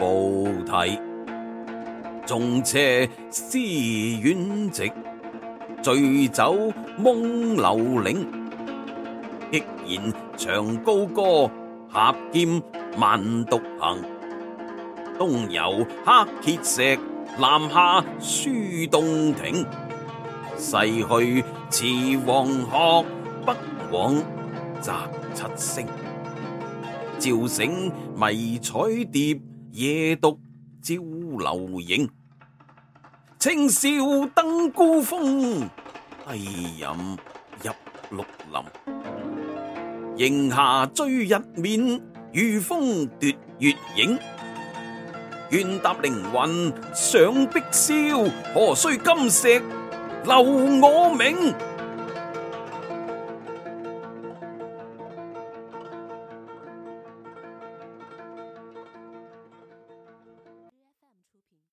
无题，仲车思远直，醉酒梦流岭。毅然长高歌，侠剑万独行。东游黑碣石，南下书洞庭。逝去似黄鹤，北往乍七星。照醒迷彩蝶。夜读照流影，清宵登孤峰。低吟入绿林，仍下追日面，如风夺月影。愿踏凌云上碧霄，何须金石留我名？